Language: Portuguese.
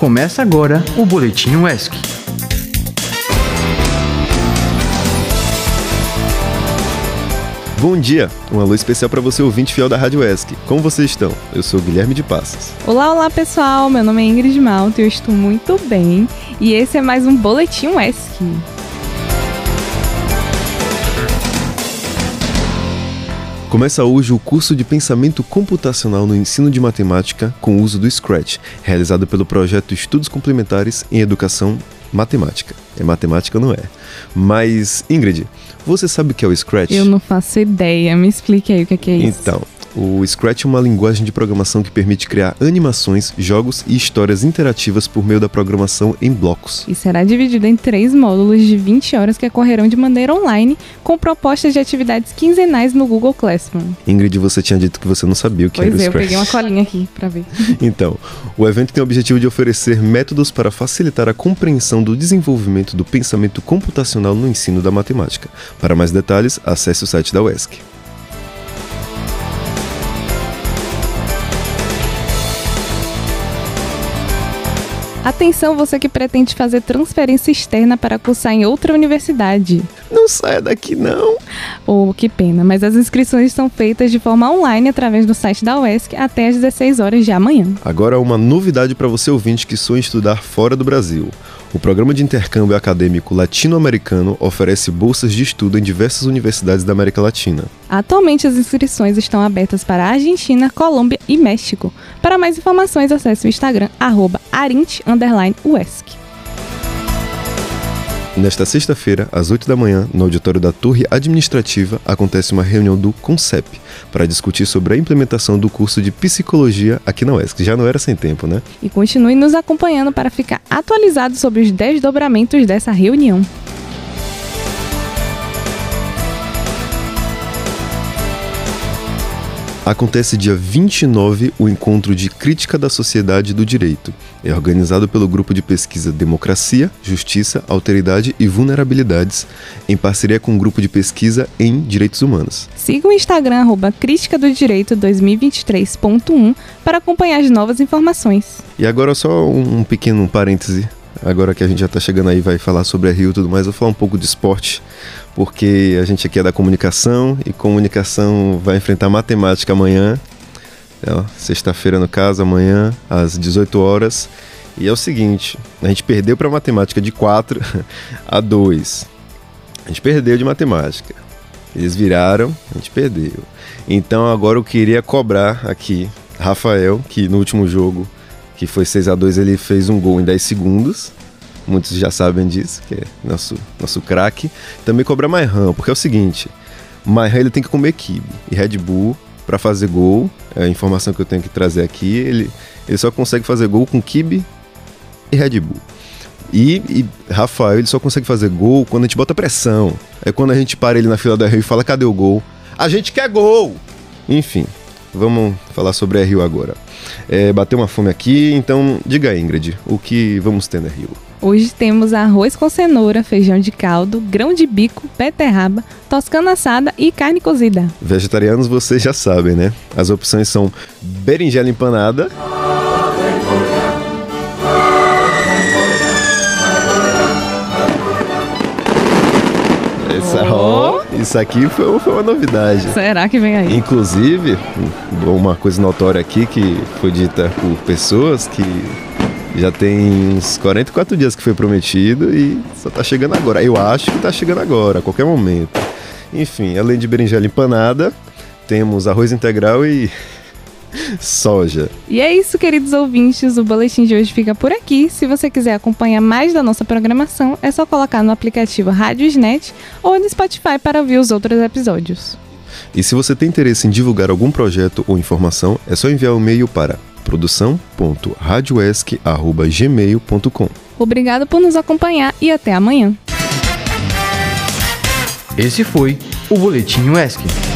Começa agora o Boletim UESC. Bom dia! Um alô especial para você ouvinte fiel da Rádio ESC. Como vocês estão? Eu sou o Guilherme de Passos. Olá, olá pessoal! Meu nome é Ingrid Malta e eu estou muito bem. E esse é mais um Boletim ESC. Começa hoje o curso de Pensamento Computacional no Ensino de Matemática com o uso do Scratch, realizado pelo projeto Estudos Complementares em Educação Matemática. É matemática ou não é? Mas, Ingrid, você sabe o que é o Scratch? Eu não faço ideia. Me explique aí o que é, que é isso. Então, o Scratch é uma linguagem de programação que permite criar animações, jogos e histórias interativas por meio da programação em blocos. E será dividido em três módulos de 20 horas que ocorrerão de maneira online, com propostas de atividades quinzenais no Google Classroom. Ingrid, você tinha dito que você não sabia o que pois era o é, Scratch. eu peguei uma colinha aqui pra ver. Então, o evento tem o objetivo de oferecer métodos para facilitar a compreensão do desenvolvimento do pensamento computacional no ensino da matemática. Para mais detalhes, acesse o site da UESC. Atenção você que pretende fazer transferência externa para cursar em outra universidade. Não saia daqui não! Oh, que pena, mas as inscrições são feitas de forma online através do site da UESC até às 16 horas de amanhã. Agora uma novidade para você ouvinte que sonha em estudar fora do Brasil. O programa de intercâmbio acadêmico latino-americano oferece bolsas de estudo em diversas universidades da América Latina. Atualmente as inscrições estão abertas para a Argentina, Colômbia e México. Para mais informações, acesse o Instagram arint_uesc. Nesta sexta-feira, às 8 da manhã, no auditório da Torre Administrativa, acontece uma reunião do CONCEP para discutir sobre a implementação do curso de psicologia aqui na UESC. Já não era sem tempo, né? E continue nos acompanhando para ficar atualizado sobre os desdobramentos dessa reunião. Acontece dia 29 o encontro de Crítica da Sociedade do Direito. É organizado pelo grupo de pesquisa Democracia, Justiça, Alteridade e Vulnerabilidades, em parceria com o grupo de pesquisa em Direitos Humanos. Siga o Instagram arroba Crítica do Direito 2023.1 para acompanhar as novas informações. E agora só um pequeno parêntese. Agora que a gente já está chegando aí, vai falar sobre a Rio e tudo mais, vou falar um pouco de esporte, porque a gente aqui é da comunicação e comunicação vai enfrentar matemática amanhã, é, sexta-feira no caso, amanhã, às 18 horas. E é o seguinte, a gente perdeu para matemática de 4 a 2. A gente perdeu de matemática. Eles viraram, a gente perdeu. Então agora eu queria cobrar aqui Rafael, que no último jogo que foi 6 a 2 ele fez um gol em 10 segundos. Muitos já sabem disso, que é nosso, nosso craque. Também cobra Maihan, porque é o seguinte: Maihan ele tem que comer kibe e Red Bull para fazer gol. É a informação que eu tenho que trazer aqui. Ele, ele só consegue fazer gol com kibe e Red Bull. E, e, Rafael, ele só consegue fazer gol quando a gente bota pressão. É quando a gente para ele na fila da Rio e fala: cadê o gol? A gente quer gol! Enfim, vamos falar sobre a Rio agora. É, bateu uma fome aqui, então diga Ingrid, o que vamos ter na Rio? Hoje temos arroz com cenoura, feijão de caldo, grão de bico, beterraba, toscana assada e carne cozida. Vegetarianos vocês já sabem, né? As opções são berinjela empanada. Essa, oh, isso aqui foi, foi, uma novidade. Será que vem aí? Inclusive, uma coisa notória aqui que foi dita por pessoas que já tem uns 44 dias que foi prometido e só tá chegando agora. Eu acho que tá chegando agora, a qualquer momento. Enfim, além de berinjela empanada, temos arroz integral e soja. E é isso, queridos ouvintes. O boletim de hoje fica por aqui. Se você quiser acompanhar mais da nossa programação, é só colocar no aplicativo Rádiosnet ou no Spotify para ouvir os outros episódios. E se você tem interesse em divulgar algum projeto ou informação, é só enviar um e-mail para produção.radioesc.gmail.com. Obrigado por nos acompanhar e até amanhã. Esse foi o Boletim UESC.